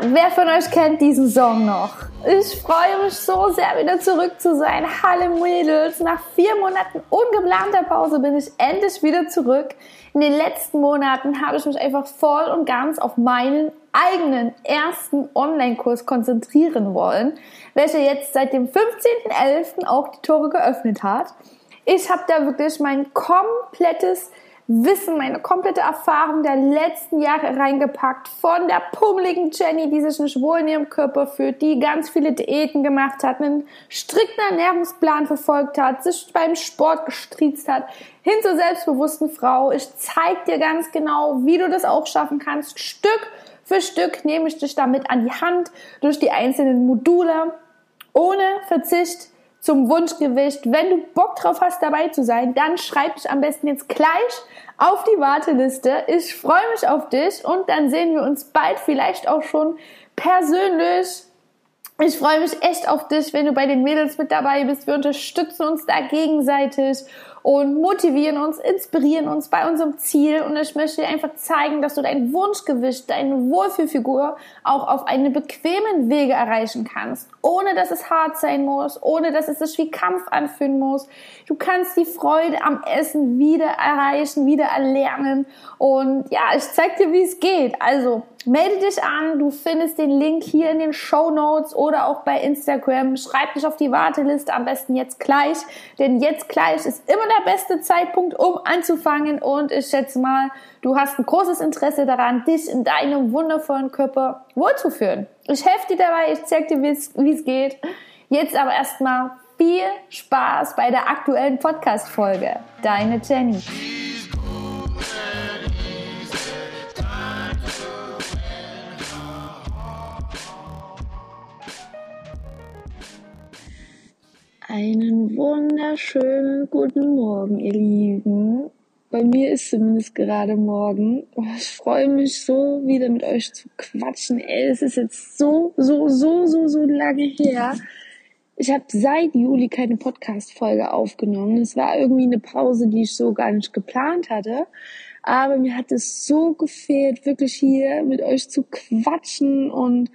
Wer von euch kennt diesen Song noch? Ich freue mich so sehr, wieder zurück zu sein. Hallo Mädels, nach vier Monaten ungeplanter Pause bin ich endlich wieder zurück. In den letzten Monaten habe ich mich einfach voll und ganz auf meinen eigenen ersten Online-Kurs konzentrieren wollen, welcher jetzt seit dem 15.11. auch die Tore geöffnet hat. Ich habe da wirklich mein komplettes Wissen, meine komplette Erfahrung der letzten Jahre reingepackt. Von der pummeligen Jenny, die sich nicht wohl in ihrem Körper fühlt, die ganz viele Diäten gemacht hat, einen strikten Ernährungsplan verfolgt hat, sich beim Sport gestriezt hat, hin zur selbstbewussten Frau. Ich zeig dir ganz genau, wie du das auch schaffen kannst. Stück für Stück nehme ich dich damit an die Hand durch die einzelnen Module, ohne Verzicht, zum Wunschgewicht. Wenn du Bock drauf hast, dabei zu sein, dann schreib dich am besten jetzt gleich auf die Warteliste. Ich freue mich auf dich und dann sehen wir uns bald vielleicht auch schon persönlich. Ich freue mich echt auf dich, wenn du bei den Mädels mit dabei bist. Wir unterstützen uns da gegenseitig und motivieren uns, inspirieren uns bei unserem Ziel. Und ich möchte dir einfach zeigen, dass du dein Wunschgewicht, deine Wohlfühlfigur auch auf einen bequemen Wege erreichen kannst, ohne dass es hart sein muss, ohne dass es sich wie Kampf anfühlen muss. Du kannst die Freude am Essen wieder erreichen, wieder erlernen. Und ja, ich zeig dir, wie es geht. Also melde dich an. Du findest den Link hier in den Show Notes oder auch bei Instagram. Schreib dich auf die Warteliste am besten jetzt gleich, denn jetzt gleich ist immer der beste Zeitpunkt, um anzufangen. Und ich schätze mal, du hast ein großes Interesse daran, dich in deinem wundervollen Körper wohlzuführen. Ich helfe dir dabei, ich zeig dir, wie es geht. Jetzt aber erstmal viel Spaß bei der aktuellen Podcast-Folge. Deine Jenny. Einen wunderschönen guten Morgen, ihr Lieben. Bei mir ist zumindest gerade morgen. Oh, ich freue mich so, wieder mit euch zu quatschen. Ey, es ist jetzt so, so, so, so, so lange her. Ich habe seit Juli keine Podcast-Folge aufgenommen. Es war irgendwie eine Pause, die ich so gar nicht geplant hatte. Aber mir hat es so gefehlt, wirklich hier mit euch zu quatschen und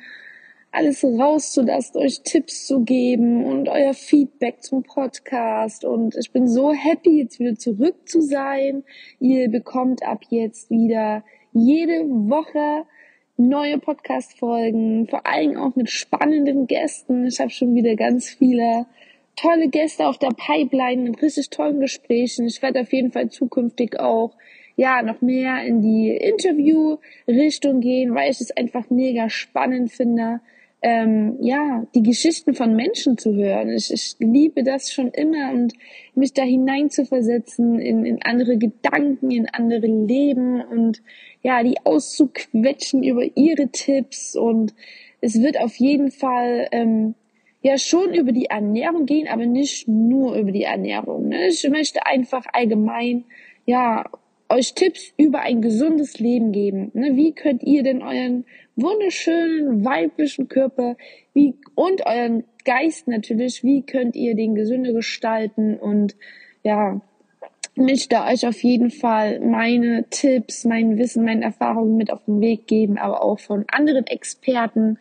alles rauszulassen, euch Tipps zu geben und euer Feedback zum Podcast. Und ich bin so happy, jetzt wieder zurück zu sein. Ihr bekommt ab jetzt wieder jede Woche neue Podcast-Folgen, vor allem auch mit spannenden Gästen. Ich habe schon wieder ganz viele tolle Gäste auf der Pipeline mit richtig tollen Gesprächen. Ich werde auf jeden Fall zukünftig auch ja noch mehr in die Interview-Richtung gehen, weil ich es einfach mega spannend finde, ähm, ja, die Geschichten von Menschen zu hören. Ich, ich liebe das schon immer und mich da hineinzuversetzen in, in andere Gedanken, in andere Leben und ja, die auszuquetschen über ihre Tipps und es wird auf jeden Fall ähm, ja schon über die Ernährung gehen, aber nicht nur über die Ernährung. Ne? Ich möchte einfach allgemein ja euch Tipps über ein gesundes Leben geben. Ne? Wie könnt ihr denn euren wunderschönen weiblichen Körper wie, und euren Geist natürlich, wie könnt ihr den gesünder gestalten und ja, möchte euch auf jeden Fall meine Tipps, mein Wissen, meine Erfahrungen mit auf den Weg geben, aber auch von anderen Experten.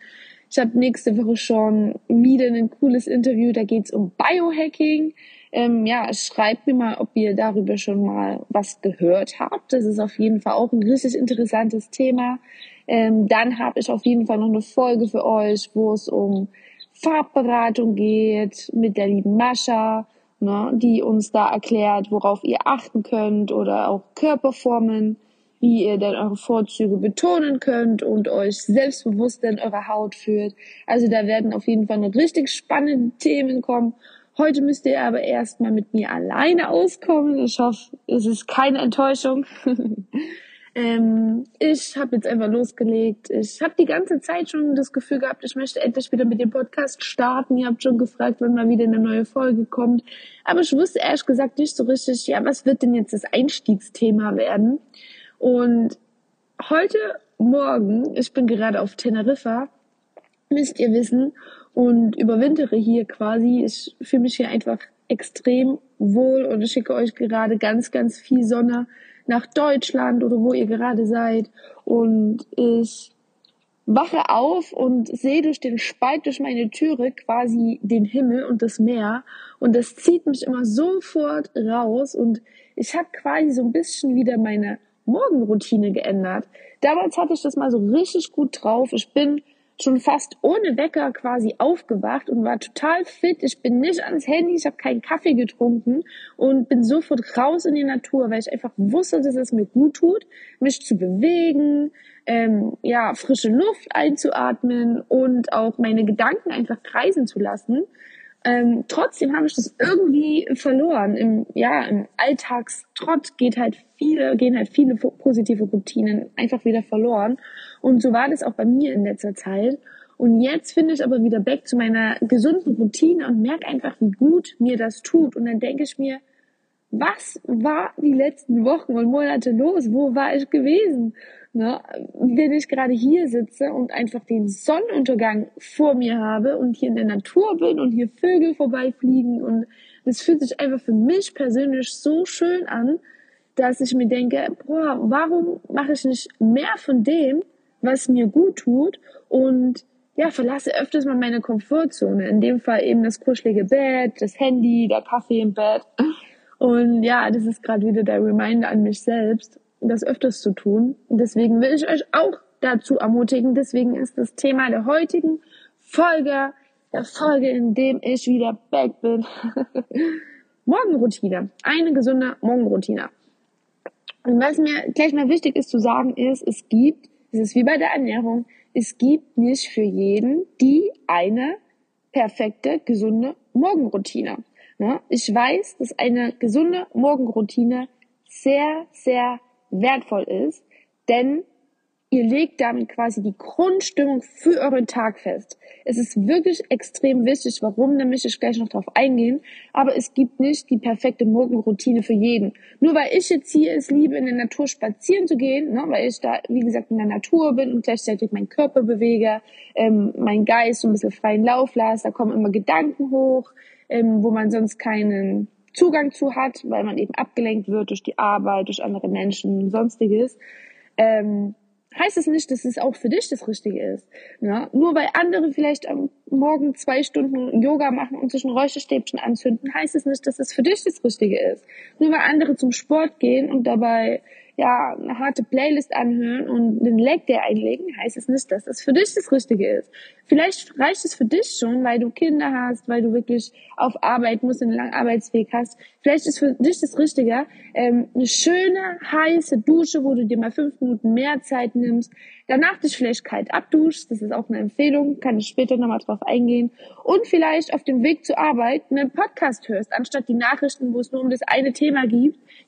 Ich habe nächste Woche schon wieder ein cooles Interview, da geht's um Biohacking. Ähm, ja, schreibt mir mal, ob ihr darüber schon mal was gehört habt. Das ist auf jeden Fall auch ein richtig interessantes Thema. Ähm, dann habe ich auf jeden Fall noch eine Folge für euch, wo es um Farbberatung geht mit der lieben Mascha, ne, die uns da erklärt, worauf ihr achten könnt oder auch Körperformen, wie ihr denn eure Vorzüge betonen könnt und euch selbstbewusster in eurer Haut führt. Also da werden auf jeden Fall noch richtig spannende Themen kommen. Heute müsst ihr aber erstmal mit mir alleine auskommen. Ich hoffe, es ist keine Enttäuschung. Ähm, ich habe jetzt einfach losgelegt. Ich habe die ganze Zeit schon das Gefühl gehabt, ich möchte endlich wieder mit dem Podcast starten. Ihr habt schon gefragt, wann mal wieder eine neue Folge kommt. Aber ich wusste ehrlich gesagt nicht so richtig, ja, was wird denn jetzt das Einstiegsthema werden? Und heute Morgen, ich bin gerade auf Teneriffa, müsst ihr wissen, und überwintere hier quasi. Ich fühle mich hier einfach extrem wohl und ich schicke euch gerade ganz, ganz viel Sonne nach Deutschland oder wo ihr gerade seid. Und ich wache auf und sehe durch den Spalt durch meine Türe quasi den Himmel und das Meer und das zieht mich immer sofort raus und ich habe quasi so ein bisschen wieder meine Morgenroutine geändert. Damals hatte ich das mal so richtig gut drauf. Ich bin schon fast ohne Wecker quasi aufgewacht und war total fit. Ich bin nicht ans Handy, ich habe keinen Kaffee getrunken und bin sofort raus in die Natur, weil ich einfach wusste, dass es mir gut tut, mich zu bewegen, ähm, ja, frische Luft einzuatmen und auch meine Gedanken einfach kreisen zu lassen. Ähm, trotzdem habe ich das irgendwie verloren. Im, ja, im Alltagstrott geht halt viele, gehen halt viele positive Routinen einfach wieder verloren. Und so war das auch bei mir in letzter Zeit. Und jetzt finde ich aber wieder back zu meiner gesunden Routine und merke einfach, wie gut mir das tut. Und dann denke ich mir, was war die letzten Wochen und Monate los? Wo war ich gewesen? Ne? Wenn ich gerade hier sitze und einfach den Sonnenuntergang vor mir habe und hier in der Natur bin und hier Vögel vorbeifliegen und das fühlt sich einfach für mich persönlich so schön an, dass ich mir denke, boah, warum mache ich nicht mehr von dem, was mir gut tut und ja, verlasse öfters mal meine Komfortzone. In dem Fall eben das kuschelige Bett, das Handy, der Kaffee im Bett. Und ja, das ist gerade wieder der Reminder an mich selbst, das öfters zu tun. Und deswegen will ich euch auch dazu ermutigen. Deswegen ist das Thema der heutigen Folge, der Folge, in dem ich wieder back bin. Morgenroutine. Eine gesunde Morgenroutine. Und was mir gleich mal wichtig ist zu sagen ist, es gibt, es ist wie bei der Ernährung, es gibt nicht für jeden die eine perfekte, gesunde Morgenroutine. Ne? Ich weiß, dass eine gesunde Morgenroutine sehr, sehr wertvoll ist, denn ihr legt damit quasi die Grundstimmung für euren Tag fest. Es ist wirklich extrem wichtig, warum, da möchte ich gleich noch drauf eingehen, aber es gibt nicht die perfekte Morgenroutine für jeden. Nur weil ich jetzt hier es liebe, in der Natur spazieren zu gehen, ne, weil ich da, wie gesagt, in der Natur bin und gleichzeitig meinen Körper bewege, ähm, mein Geist so ein bisschen freien Lauf lasse, da kommen immer Gedanken hoch, ähm, wo man sonst keinen Zugang zu hat, weil man eben abgelenkt wird durch die Arbeit, durch andere Menschen und sonstiges, ähm, heißt es nicht, dass es auch für dich das Richtige ist. Ja? Nur weil andere vielleicht am Morgen zwei Stunden Yoga machen und sich ein Räucherstäbchen anzünden, heißt es nicht, dass es für dich das Richtige ist. Nur weil andere zum Sport gehen und dabei ja, eine harte Playlist anhören und einen Leg Day einlegen, heißt es nicht, dass das für dich das Richtige ist. Vielleicht reicht es für dich schon, weil du Kinder hast, weil du wirklich auf Arbeit musst, einen langen Arbeitsweg hast. Vielleicht ist für dich das Richtige ähm, eine schöne, heiße Dusche, wo du dir mal fünf Minuten mehr Zeit nimmst, danach dich vielleicht kalt abduschst, das ist auch eine Empfehlung, kann ich später nochmal drauf eingehen, und vielleicht auf dem Weg zur Arbeit einen Podcast hörst, anstatt die Nachrichten, wo es nur um das eine Thema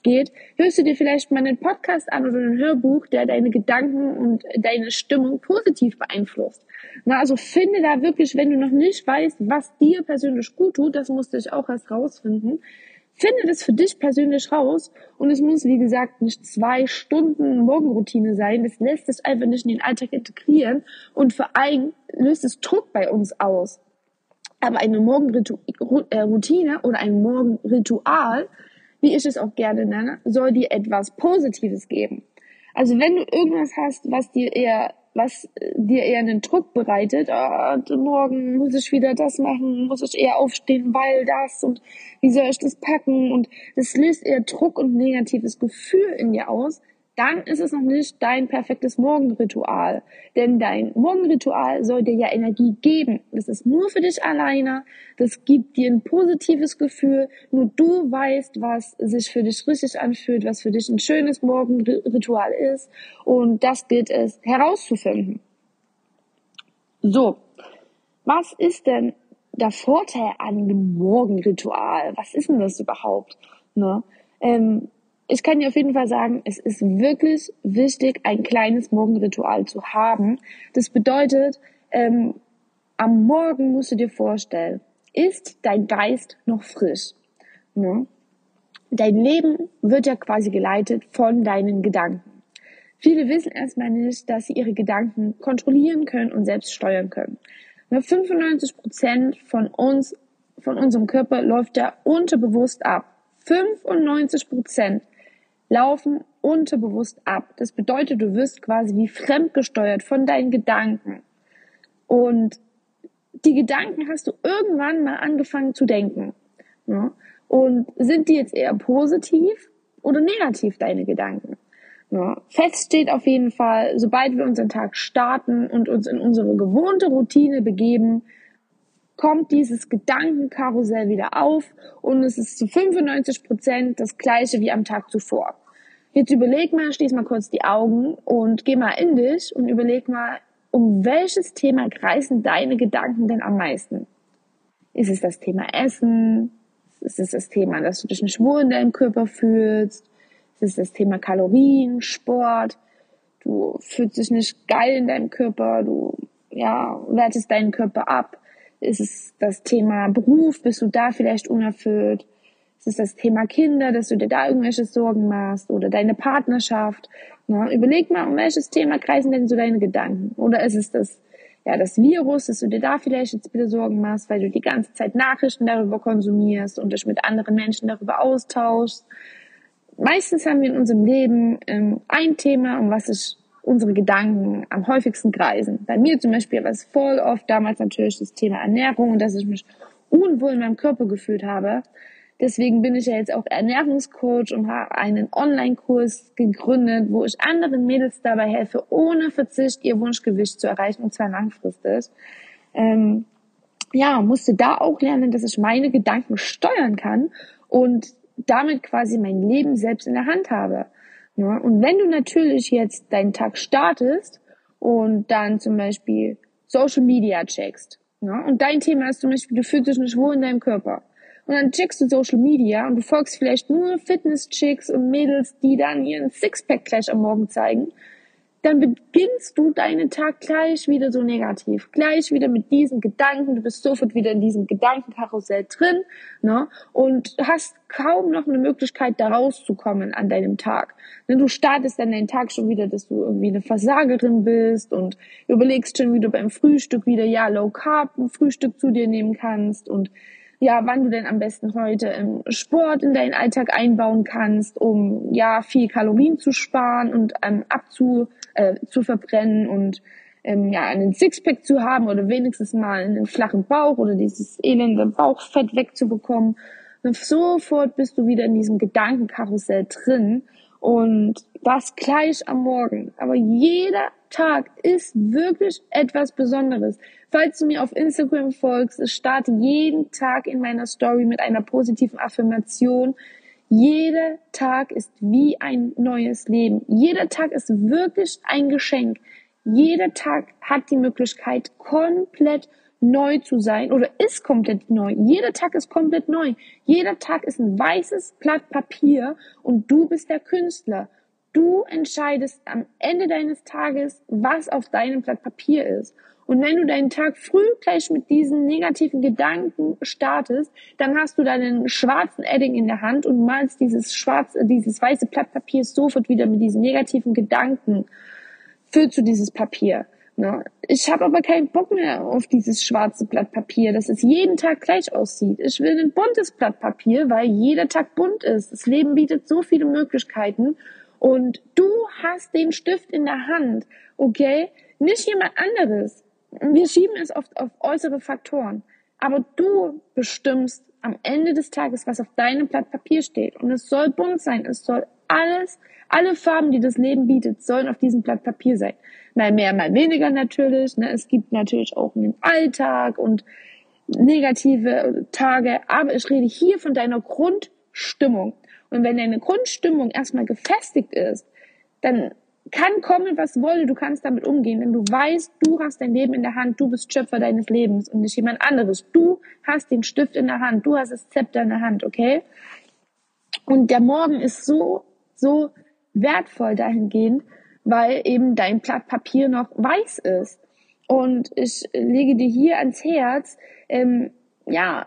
geht, hörst du dir vielleicht mal einen Podcast an oder ein Hörbuch, der deine Gedanken und deine Stimmung positiv beeinflusst. Na, also finde da wirklich, wenn du noch nicht weißt, was dir persönlich gut tut, das musste ich auch erst rausfinden, finde das für dich persönlich raus und es muss, wie gesagt, nicht zwei Stunden Morgenroutine sein. Das lässt sich einfach nicht in den Alltag integrieren und vor allem löst es Druck bei uns aus. Aber eine Morgenroutine oder ein Morgenritual wie ich es auch gerne nenne, soll dir etwas Positives geben. Also wenn du irgendwas hast, was dir eher was dir eher einen Druck bereitet, oh, morgen muss ich wieder das machen, muss ich eher aufstehen, weil das und wie soll ich das packen? Und das löst eher Druck und negatives Gefühl in dir aus, dann ist es noch nicht dein perfektes Morgenritual. Denn dein Morgenritual soll dir ja Energie geben. Das ist nur für dich alleine. Das gibt dir ein positives Gefühl. Nur du weißt, was sich für dich richtig anfühlt, was für dich ein schönes Morgenritual ist. Und das gilt es herauszufinden. So. Was ist denn der Vorteil an einem Morgenritual? Was ist denn das überhaupt? Ne? Ähm, ich kann dir auf jeden Fall sagen, es ist wirklich wichtig, ein kleines Morgenritual zu haben. Das bedeutet, ähm, am Morgen musst du dir vorstellen, ist dein Geist noch frisch. Ne? Dein Leben wird ja quasi geleitet von deinen Gedanken. Viele wissen erstmal nicht, dass sie ihre Gedanken kontrollieren können und selbst steuern können. 95 Prozent von uns, von unserem Körper läuft ja unterbewusst ab. 95 Prozent laufen unterbewusst ab. Das bedeutet, du wirst quasi wie fremdgesteuert von deinen Gedanken. Und die Gedanken hast du irgendwann mal angefangen zu denken. Ja? Und sind die jetzt eher positiv oder negativ, deine Gedanken? Ja, fest steht auf jeden Fall, sobald wir unseren Tag starten und uns in unsere gewohnte Routine begeben, kommt dieses Gedankenkarussell wieder auf und es ist zu 95 Prozent das gleiche wie am Tag zuvor. Jetzt überleg mal, schließ mal kurz die Augen und geh mal in dich und überleg mal, um welches Thema kreisen deine Gedanken denn am meisten? Ist es das Thema Essen? Ist es das Thema, dass du dich nicht wohl in deinem Körper fühlst? Ist es das Thema Kalorien, Sport? Du fühlst dich nicht geil in deinem Körper, du ja, wertest deinen Körper ab. Ist es das Thema Beruf? Bist du da vielleicht unerfüllt? Ist es das Thema Kinder, dass du dir da irgendwelche Sorgen machst? Oder deine Partnerschaft? Na, überleg mal, um welches Thema kreisen denn so deine Gedanken? Oder ist es das, ja, das Virus, dass du dir da vielleicht jetzt bitte Sorgen machst, weil du die ganze Zeit Nachrichten darüber konsumierst und dich mit anderen Menschen darüber austauschst? Meistens haben wir in unserem Leben ähm, ein Thema, um was sich unsere Gedanken am häufigsten kreisen. Bei mir zum Beispiel war es voll oft damals natürlich das Thema Ernährung und dass ich mich unwohl in meinem Körper gefühlt habe. Deswegen bin ich ja jetzt auch Ernährungscoach und habe einen Online-Kurs gegründet, wo ich anderen Mädels dabei helfe, ohne Verzicht ihr Wunschgewicht zu erreichen und zwar langfristig. Ähm, ja, musste da auch lernen, dass ich meine Gedanken steuern kann und damit quasi mein Leben selbst in der Hand habe. Ja, ne? und wenn du natürlich jetzt deinen Tag startest und dann zum Beispiel Social Media checkst, ja, ne? und dein Thema ist zum Beispiel, du fühlst dich nicht wohl in deinem Körper. Und dann checkst du Social Media und du folgst vielleicht nur Fitness-Chicks und Mädels, die dann ihren Sixpack gleich am Morgen zeigen. Dann beginnst du deinen Tag gleich wieder so negativ, gleich wieder mit diesen Gedanken, du bist sofort wieder in diesem Gedankenkarussell drin, ne, und hast kaum noch eine Möglichkeit, da rauszukommen an deinem Tag. Ne, du startest dann deinen Tag schon wieder, dass du irgendwie eine Versagerin bist und überlegst schon, wie du beim Frühstück wieder, ja, Low Carb ein Frühstück zu dir nehmen kannst und ja, wann du denn am besten heute im Sport in deinen Alltag einbauen kannst, um ja viel Kalorien zu sparen und ähm, abzu äh, zu verbrennen und ähm, ja einen Sixpack zu haben oder wenigstens mal einen flachen Bauch oder dieses elende Bauchfett wegzubekommen. Und sofort bist du wieder in diesem Gedankenkarussell drin und das gleich am Morgen. Aber jeder Tag ist wirklich etwas Besonderes. Falls du mir auf Instagram folgst, ich starte jeden Tag in meiner Story mit einer positiven Affirmation. Jeder Tag ist wie ein neues Leben. Jeder Tag ist wirklich ein Geschenk. Jeder Tag hat die Möglichkeit, komplett neu zu sein oder ist komplett neu. Jeder Tag ist komplett neu. Jeder Tag ist ein weißes Blatt Papier und du bist der Künstler. Du entscheidest am Ende deines Tages, was auf deinem Blatt Papier ist. Und wenn du deinen Tag früh gleich mit diesen negativen Gedanken startest, dann hast du deinen schwarzen Edding in der Hand und malst dieses schwarze, dieses weiße Blatt Papier sofort wieder mit diesen negativen Gedanken. Füllst du dieses Papier. Ne? Ich habe aber keinen Bock mehr auf dieses schwarze Blatt Papier, dass es jeden Tag gleich aussieht. Ich will ein buntes Blatt Papier, weil jeder Tag bunt ist. Das Leben bietet so viele Möglichkeiten und du hast den Stift in der Hand, okay? Nicht jemand anderes. Wir schieben es oft auf äußere Faktoren. Aber du bestimmst am Ende des Tages, was auf deinem Blatt Papier steht. Und es soll bunt sein. Es soll alles, alle Farben, die das Leben bietet, sollen auf diesem Blatt Papier sein. Mal mehr, mal weniger natürlich. Ne? Es gibt natürlich auch einen Alltag und negative Tage. Aber ich rede hier von deiner Grundstimmung. Und wenn deine Grundstimmung erstmal gefestigt ist, dann kann kommen, was wolle, du kannst damit umgehen, denn du weißt, du hast dein Leben in der Hand, du bist Schöpfer deines Lebens und nicht jemand anderes. Du hast den Stift in der Hand, du hast das Zepter in der Hand, okay? Und der Morgen ist so, so wertvoll dahingehend, weil eben dein Blatt Papier noch weiß ist. Und ich lege dir hier ans Herz, ähm, ja,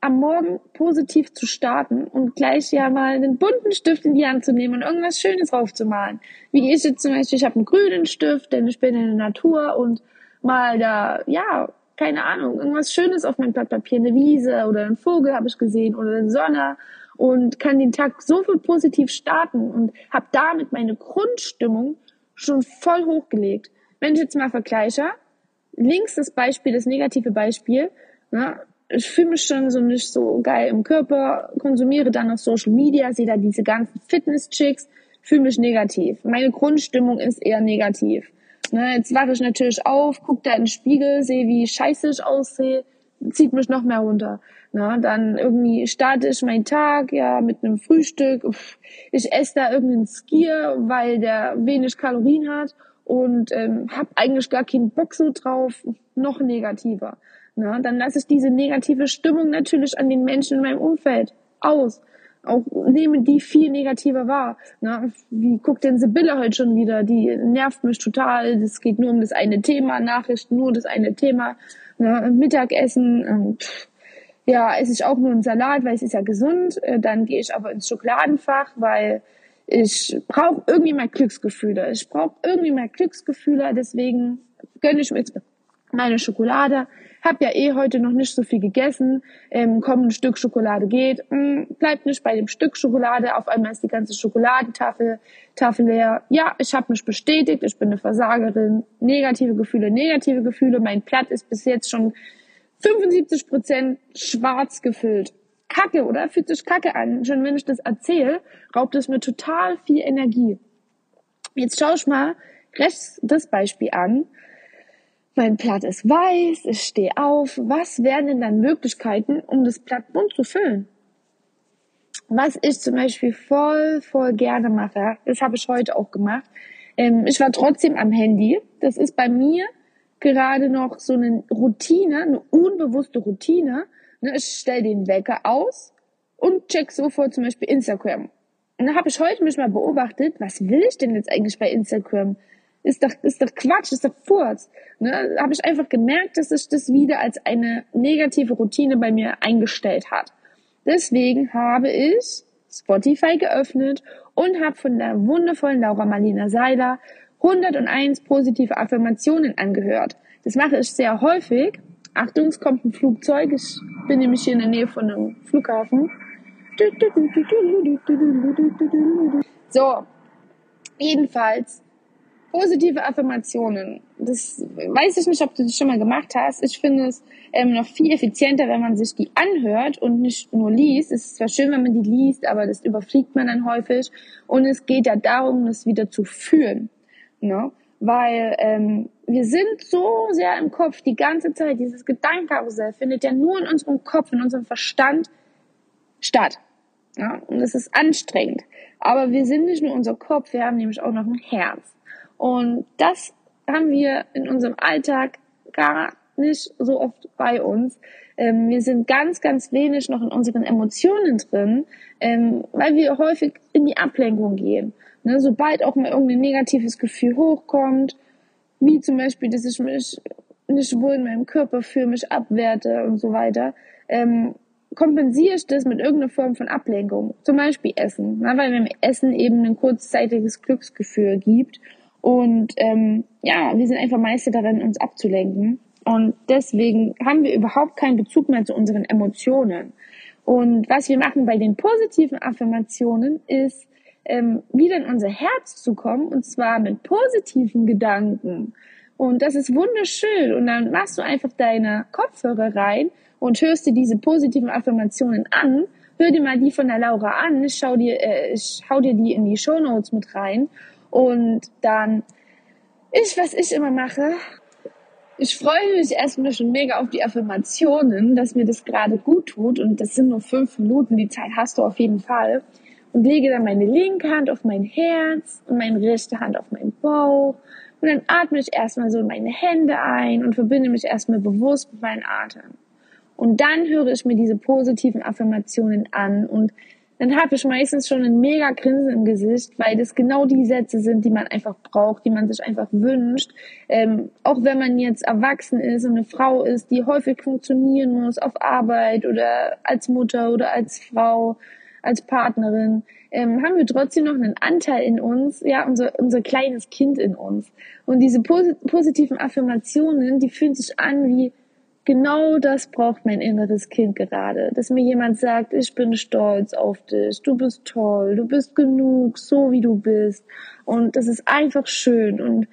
am Morgen positiv zu starten und gleich ja mal einen bunten Stift in die Hand zu nehmen und irgendwas Schönes draufzumalen. Wie ich jetzt zum Beispiel, ich habe einen grünen Stift, denn ich bin in der Natur und mal da, ja, keine Ahnung, irgendwas Schönes auf mein Blatt Papier, eine Wiese oder einen Vogel habe ich gesehen oder eine Sonne und kann den Tag so viel positiv starten und habe damit meine Grundstimmung schon voll hochgelegt. Wenn ich jetzt mal vergleiche, links das Beispiel, das negative Beispiel, ne, ich fühle mich schon so nicht so geil im Körper, konsumiere dann auf Social Media, sehe da diese ganzen Fitness-Chicks, fühle mich negativ. Meine Grundstimmung ist eher negativ. Ne, jetzt wache ich natürlich auf, gucke da in den Spiegel, sehe, wie scheiße ich aussehe, zieht mich noch mehr runter. Ne, dann irgendwie starte ich meinen Tag ja mit einem Frühstück. Ich esse da irgendeinen Skier, weil der wenig Kalorien hat und ähm, habe eigentlich gar keinen Bock so drauf. Noch negativer. Ne, dann lasse ich diese negative Stimmung natürlich an den Menschen in meinem Umfeld aus auch nehme die viel negativer wahr. Ne? Wie guckt denn Sibylle heute schon wieder? Die nervt mich total. Es geht nur um das eine Thema, Nachrichten nur das eine Thema. Ne? Mittagessen, ähm, ja, esse ich auch nur einen Salat, weil es ist ja gesund. Äh, dann gehe ich aber ins Schokoladenfach, weil ich brauche irgendwie mehr Glücksgefühle. Ich brauche irgendwie mehr Glücksgefühle, deswegen gönne ich mir jetzt meine Schokolade. Hab ja eh heute noch nicht so viel gegessen. Ähm, komm, ein Stück Schokolade geht. Hm, bleibt nicht bei dem Stück Schokolade. Auf einmal ist die ganze Schokoladentafel Tafel leer. Ja, ich habe mich bestätigt. Ich bin eine Versagerin. Negative Gefühle, negative Gefühle. Mein Blatt ist bis jetzt schon 75 Prozent schwarz gefüllt. Kacke, oder? Fühlt sich kacke an. Schon wenn ich das erzähle, raubt es mir total viel Energie. Jetzt schau ich mal rechts das Beispiel an. Mein Blatt ist weiß, ich stehe auf. Was wären denn dann Möglichkeiten, um das Blatt bunt zu füllen? Was ich zum Beispiel voll, voll gerne mache, das habe ich heute auch gemacht. Ähm, ich war trotzdem am Handy. Das ist bei mir gerade noch so eine Routine, eine unbewusste Routine. Ne, ich stelle den Wecker aus und check sofort zum Beispiel Instagram. Und dann habe ich heute mich mal beobachtet, was will ich denn jetzt eigentlich bei Instagram? ist doch, ist doch Quatsch, ist doch Furz. Ne? Habe ich einfach gemerkt, dass sich das wieder als eine negative Routine bei mir eingestellt hat. Deswegen habe ich Spotify geöffnet und habe von der wundervollen Laura Marlina Seiler 101 positive Affirmationen angehört. Das mache ich sehr häufig. Achtung, es kommt ein Flugzeug. Ich bin nämlich hier in der Nähe von einem Flughafen. So, jedenfalls positive Affirmationen. Das weiß ich nicht, ob du das schon mal gemacht hast. Ich finde es ähm, noch viel effizienter, wenn man sich die anhört und nicht nur liest. Es ist zwar schön, wenn man die liest, aber das überfliegt man dann häufig. Und es geht ja darum, das wieder zu fühlen. Ne? Weil ähm, wir sind so sehr im Kopf die ganze Zeit. Dieses Gedankenkarussell findet ja nur in unserem Kopf, in unserem Verstand statt. Ja? Und es ist anstrengend. Aber wir sind nicht nur unser Kopf, wir haben nämlich auch noch ein Herz. Und das haben wir in unserem Alltag gar nicht so oft bei uns. Ähm, wir sind ganz, ganz wenig noch in unseren Emotionen drin, ähm, weil wir häufig in die Ablenkung gehen. Ne, sobald auch mal irgendein negatives Gefühl hochkommt, wie zum Beispiel, dass ich mich nicht wohl in meinem Körper fühle, mich abwerte und so weiter, ähm, kompensiere ich das mit irgendeiner Form von Ablenkung. Zum Beispiel Essen, ne, weil mir Essen eben ein kurzzeitiges Glücksgefühl gibt und ähm, ja, wir sind einfach Meister darin, uns abzulenken. Und deswegen haben wir überhaupt keinen Bezug mehr zu unseren Emotionen. Und was wir machen bei den positiven Affirmationen ist, ähm, wieder in unser Herz zu kommen, und zwar mit positiven Gedanken. Und das ist wunderschön. Und dann machst du einfach deine Kopfhörer rein und hörst dir diese positiven Affirmationen an. Hör dir mal die von der Laura an. Schau dir, äh, hau dir die in die Show Notes mit rein. Und dann, ich, was ich immer mache, ich freue mich erstmal schon mega auf die Affirmationen, dass mir das gerade gut tut. Und das sind nur fünf Minuten, die Zeit hast du auf jeden Fall. Und lege dann meine linke Hand auf mein Herz und meine rechte Hand auf meinen Bauch. Und dann atme ich erstmal so meine Hände ein und verbinde mich erstmal bewusst mit meinem Atem. Und dann höre ich mir diese positiven Affirmationen an und dann habe ich meistens schon ein mega Grinsen im Gesicht, weil das genau die Sätze sind, die man einfach braucht, die man sich einfach wünscht. Ähm, auch wenn man jetzt erwachsen ist und eine Frau ist, die häufig funktionieren muss auf Arbeit oder als Mutter oder als Frau, als Partnerin, ähm, haben wir trotzdem noch einen Anteil in uns, ja, unser, unser kleines Kind in uns. Und diese posit positiven Affirmationen, die fühlen sich an wie genau das braucht mein inneres Kind gerade, dass mir jemand sagt, ich bin stolz auf dich, du bist toll, du bist genug, so wie du bist. Und das ist einfach schön und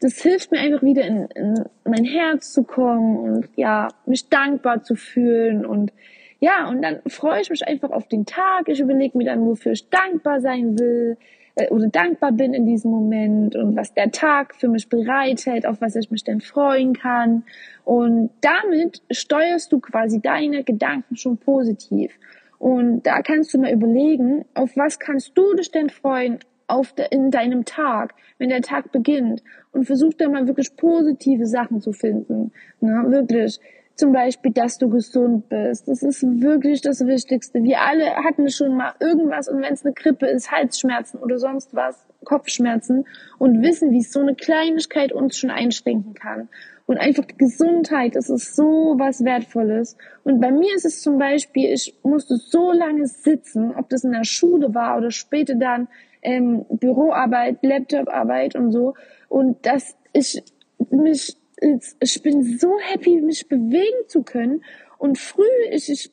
das hilft mir einfach wieder in, in mein Herz zu kommen und ja, mich dankbar zu fühlen und ja, und dann freue ich mich einfach auf den Tag. Ich überlege mir dann, wofür ich dankbar sein will äh, oder dankbar bin in diesem Moment und was der Tag für mich bereithält, auf was ich mich denn freuen kann. Und damit steuerst du quasi deine Gedanken schon positiv. Und da kannst du mal überlegen, auf was kannst du dich denn freuen auf de, in deinem Tag, wenn der Tag beginnt. Und versuch da mal wirklich positive Sachen zu finden. Na, wirklich. Zum Beispiel, dass du gesund bist. Das ist wirklich das Wichtigste. Wir alle hatten schon mal irgendwas und wenn es eine Grippe ist, Halsschmerzen oder sonst was, Kopfschmerzen und wissen, wie so eine Kleinigkeit uns schon einschränken kann. Und einfach die Gesundheit, das ist so was Wertvolles. Und bei mir ist es zum Beispiel, ich musste so lange sitzen, ob das in der Schule war oder später dann ähm, Büroarbeit, Laptoparbeit und so. Und dass ich mich ich bin so happy, mich bewegen zu können. Und früh, ich, ich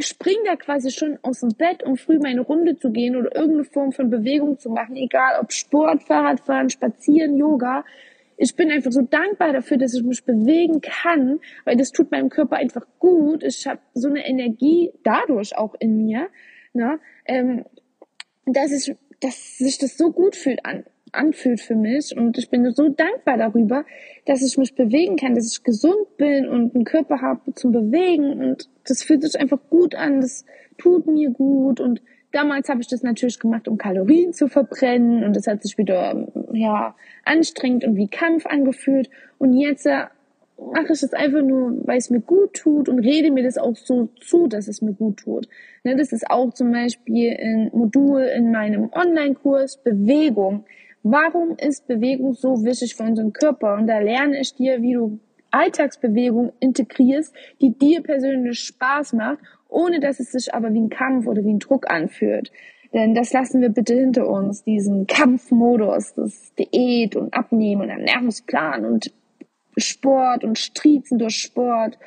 spring da quasi schon aus dem Bett, um früh meine Runde zu gehen oder irgendeine Form von Bewegung zu machen, egal ob Sport, Fahrradfahren, Spazieren, Yoga. Ich bin einfach so dankbar dafür, dass ich mich bewegen kann, weil das tut meinem Körper einfach gut. Ich habe so eine Energie dadurch auch in mir, ne, ähm, dass ich, dass sich das so gut fühlt an, anfühlt für mich. Und ich bin so dankbar darüber, dass ich mich bewegen kann, dass ich gesund bin und einen Körper habe zum Bewegen. Und das fühlt sich einfach gut an. Das tut mir gut. Und damals habe ich das natürlich gemacht, um Kalorien zu verbrennen. Und das hat sich wieder, ja, anstrengend und wie Kampf angefühlt. Und jetzt äh, mache ich es einfach nur, weil es mir gut tut und rede mir das auch so zu, dass es mir gut tut. Ne, das ist auch zum Beispiel ein Modul in meinem Online-Kurs Bewegung. Warum ist Bewegung so wichtig für unseren Körper? Und da lerne ich dir, wie du Alltagsbewegung integrierst, die dir persönlich Spaß macht, ohne dass es sich aber wie ein Kampf oder wie ein Druck anfühlt. Denn das lassen wir bitte hinter uns, diesen Kampfmodus, das Diät und Abnehmen und Ernährungsplan und Sport und Striezen durch Sport.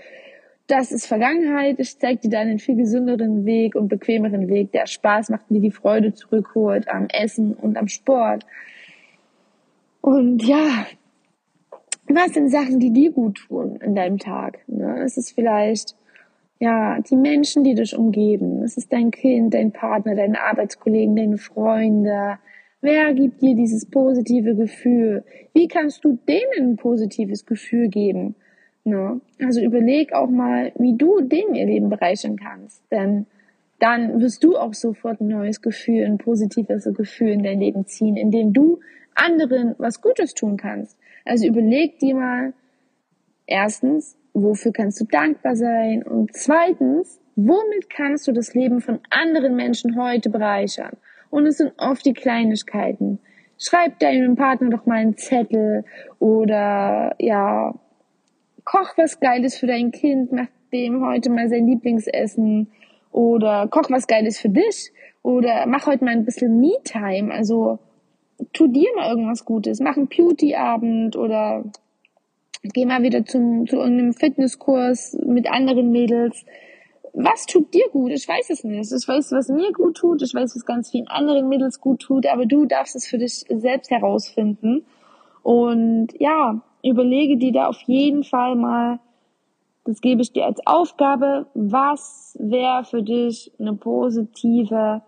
Das ist Vergangenheit. Ich zeige dir dann einen viel gesünderen Weg und bequemeren Weg, der Spaß macht, mir die Freude zurückholt am Essen und am Sport. Und ja, was sind Sachen, die dir gut tun in deinem Tag? Ne? Es ist vielleicht ja die Menschen, die dich umgeben. Es ist dein Kind, dein Partner, deine Arbeitskollegen, deine Freunde. Wer gibt dir dieses positive Gefühl? Wie kannst du denen ein positives Gefühl geben? Ne? Also überleg auch mal, wie du denen ihr Leben bereichern kannst. Denn dann wirst du auch sofort ein neues Gefühl, ein positives Gefühl in dein Leben ziehen, indem du anderen was Gutes tun kannst. Also überleg dir mal, erstens, wofür kannst du dankbar sein? Und zweitens, womit kannst du das Leben von anderen Menschen heute bereichern? Und es sind oft die Kleinigkeiten. Schreib deinem Partner doch mal einen Zettel oder ja, koch was Geiles für dein Kind, mach dem heute mal sein Lieblingsessen oder koch was Geiles für dich oder mach heute mal ein bisschen Me-Time. Also tu dir mal irgendwas Gutes, mach einen Beauty-Abend oder geh mal wieder zum, zu irgendeinem Fitnesskurs mit anderen Mädels. Was tut dir gut? Ich weiß es nicht. Ich weiß, was mir gut tut. Ich weiß, was ganz vielen anderen Mädels gut tut. Aber du darfst es für dich selbst herausfinden. Und ja, überlege dir da auf jeden Fall mal, das gebe ich dir als Aufgabe, was wäre für dich eine positive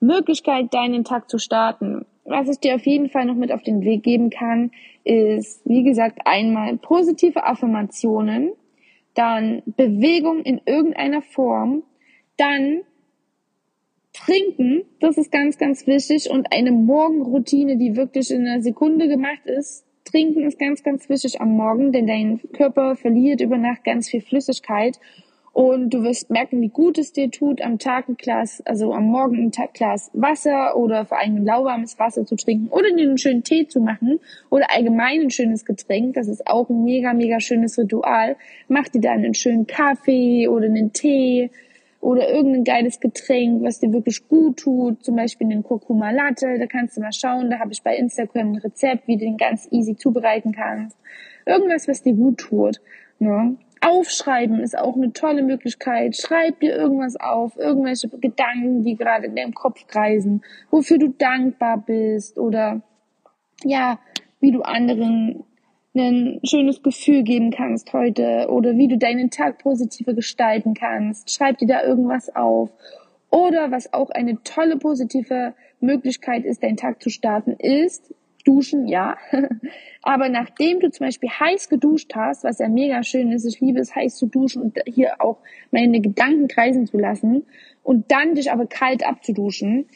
Möglichkeit, deinen Tag zu starten was ich dir auf jeden Fall noch mit auf den Weg geben kann, ist, wie gesagt, einmal positive Affirmationen, dann Bewegung in irgendeiner Form, dann Trinken, das ist ganz, ganz wichtig und eine Morgenroutine, die wirklich in einer Sekunde gemacht ist. Trinken ist ganz, ganz wichtig am Morgen, denn dein Körper verliert über Nacht ganz viel Flüssigkeit und du wirst merken, wie gut es dir tut, am Tag ein Glas, also am Morgen ein Glas Wasser oder vor allem lauwarmes Wasser zu trinken oder dir einen schönen Tee zu machen oder allgemein ein schönes Getränk. Das ist auch ein mega, mega schönes Ritual. Mach dir dann einen schönen Kaffee oder einen Tee oder irgendein geiles Getränk, was dir wirklich gut tut, zum Beispiel einen Kurkuma Latte, da kannst du mal schauen, da habe ich bei Instagram ein Rezept, wie du den ganz easy zubereiten kannst. Irgendwas, was dir gut tut. Ne? Aufschreiben ist auch eine tolle Möglichkeit. Schreib dir irgendwas auf, irgendwelche Gedanken, die gerade in deinem Kopf kreisen, wofür du dankbar bist oder ja, wie du anderen ein schönes Gefühl geben kannst heute oder wie du deinen Tag positiver gestalten kannst. Schreib dir da irgendwas auf. Oder was auch eine tolle positive Möglichkeit ist, deinen Tag zu starten, ist duschen, ja. Aber nachdem du zum Beispiel heiß geduscht hast, was ja mega schön ist, ich liebe es heiß zu duschen und hier auch meine Gedanken kreisen zu lassen und dann dich aber kalt abzuduschen.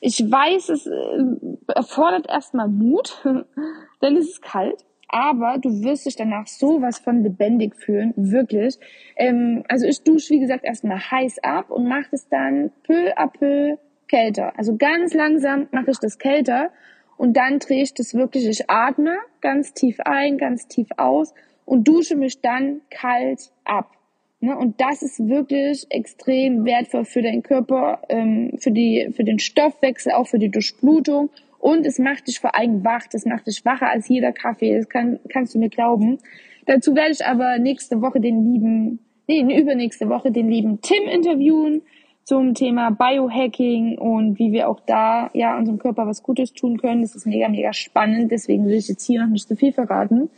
Ich weiß, es äh, erfordert erstmal Mut, ist es kalt aber du wirst dich danach sowas von lebendig fühlen, wirklich. Ähm, also ich dusche, wie gesagt, erstmal heiß ab und mache es dann peu à peu kälter. Also ganz langsam mache ich das kälter und dann drehe ich das wirklich, ich atme ganz tief ein, ganz tief aus und dusche mich dann kalt ab. Ne? Und das ist wirklich extrem wertvoll für deinen Körper, ähm, für, die, für den Stoffwechsel, auch für die Durchblutung und es macht dich vor allem wach. Das macht dich wacher als jeder Kaffee. Das kann, kannst du mir glauben. Dazu werde ich aber nächste Woche den lieben, nee, übernächste Woche den lieben Tim interviewen zum Thema Biohacking und wie wir auch da, ja, unserem Körper was Gutes tun können. Das ist mega, mega spannend. Deswegen will ich jetzt hier noch nicht zu viel verraten.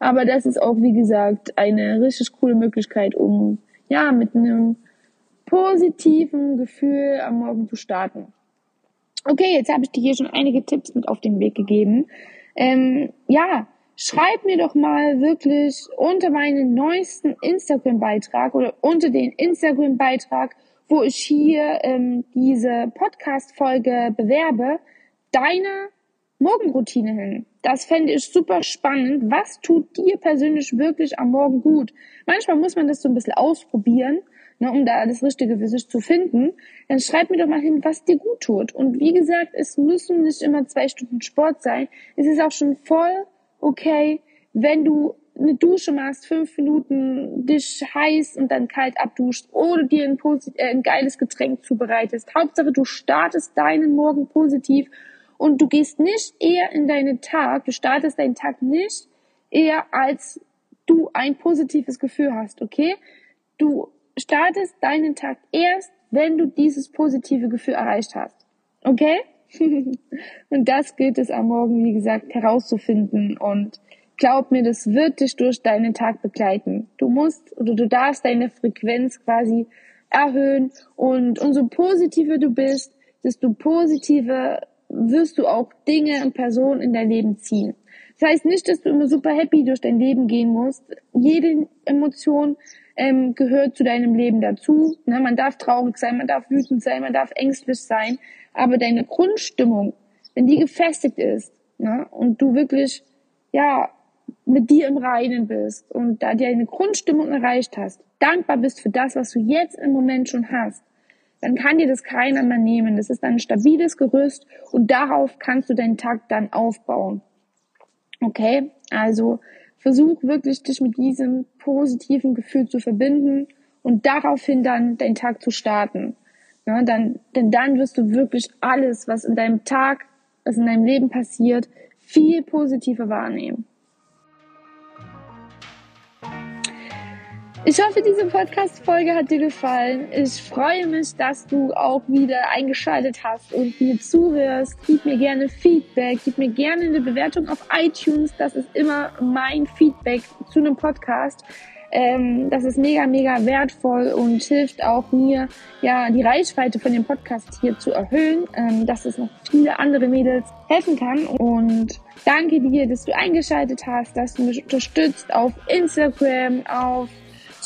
Aber das ist auch, wie gesagt, eine richtig coole Möglichkeit, um, ja, mit einem positiven Gefühl am Morgen zu starten. Okay, jetzt habe ich dir hier schon einige Tipps mit auf den Weg gegeben. Ähm, ja, schreib mir doch mal wirklich unter meinen neuesten Instagram-Beitrag oder unter den Instagram-Beitrag, wo ich hier ähm, diese Podcast-Folge bewerbe, deine Morgenroutine hin. Das fände ich super spannend. Was tut dir persönlich wirklich am Morgen gut? Manchmal muss man das so ein bisschen ausprobieren ne, um da das Richtige für sich zu finden, dann schreib mir doch mal hin, was dir gut tut. Und wie gesagt, es müssen nicht immer zwei Stunden Sport sein. Es ist auch schon voll okay, wenn du eine Dusche machst, fünf Minuten dich heiß und dann kalt abduscht oder dir ein, äh, ein geiles Getränk zubereitest. Hauptsache, du startest deinen Morgen positiv und du gehst nicht eher in deinen Tag, du startest deinen Tag nicht eher als du ein positives Gefühl hast, okay? Du startest deinen Tag erst, wenn du dieses positive Gefühl erreicht hast. Okay? und das gilt es am Morgen, wie gesagt, herauszufinden und glaub mir, das wird dich durch deinen Tag begleiten. Du musst oder du darfst deine Frequenz quasi erhöhen und umso positiver du bist, desto positiver wirst du auch Dinge und Personen in dein Leben ziehen. Das heißt nicht, dass du immer super happy durch dein Leben gehen musst. Jede Emotion ähm, gehört zu deinem Leben dazu. Ne? Man darf traurig sein, man darf wütend sein, man darf ängstlich sein, aber deine Grundstimmung, wenn die gefestigt ist ne? und du wirklich ja mit dir im Reinen bist und da dir eine Grundstimmung erreicht hast, dankbar bist für das, was du jetzt im Moment schon hast, dann kann dir das keiner mehr nehmen. Das ist ein stabiles Gerüst und darauf kannst du deinen Tag dann aufbauen. Okay, also versuch wirklich dich mit diesem positiven Gefühl zu verbinden und daraufhin dann deinen Tag zu starten. Ja, dann, denn dann wirst du wirklich alles, was in deinem Tag, was in deinem Leben passiert, viel positiver wahrnehmen. Ich hoffe, diese Podcast-Folge hat dir gefallen. Ich freue mich, dass du auch wieder eingeschaltet hast und mir zuhörst. Gib mir gerne Feedback, gib mir gerne eine Bewertung auf iTunes. Das ist immer mein Feedback zu einem Podcast. Ähm, das ist mega, mega wertvoll und hilft auch mir, ja, die Reichweite von dem Podcast hier zu erhöhen, ähm, dass es noch viele andere Mädels helfen kann. Und danke dir, dass du eingeschaltet hast, dass du mich unterstützt auf Instagram, auf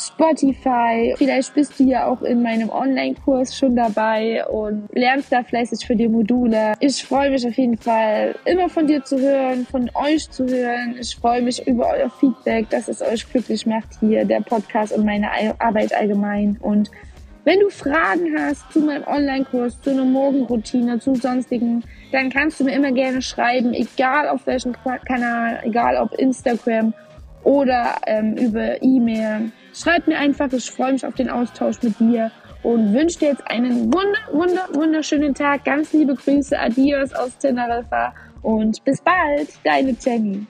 Spotify. Vielleicht bist du ja auch in meinem Online-Kurs schon dabei und lernst da fleißig für die Module. Ich freue mich auf jeden Fall, immer von dir zu hören, von euch zu hören. Ich freue mich über euer Feedback, dass es euch glücklich macht hier, der Podcast und meine Arbeit allgemein. Und wenn du Fragen hast zu meinem Online-Kurs, zu einer Morgenroutine, zu sonstigen, dann kannst du mir immer gerne schreiben, egal auf welchem Kanal, egal ob Instagram oder ähm, über E-Mail. Schreib mir einfach, ich freue mich auf den Austausch mit dir und wünsche dir jetzt einen wunder, wunder, wunderschönen Tag. Ganz liebe Grüße, Adios aus Teneriffa und bis bald, deine Jenny.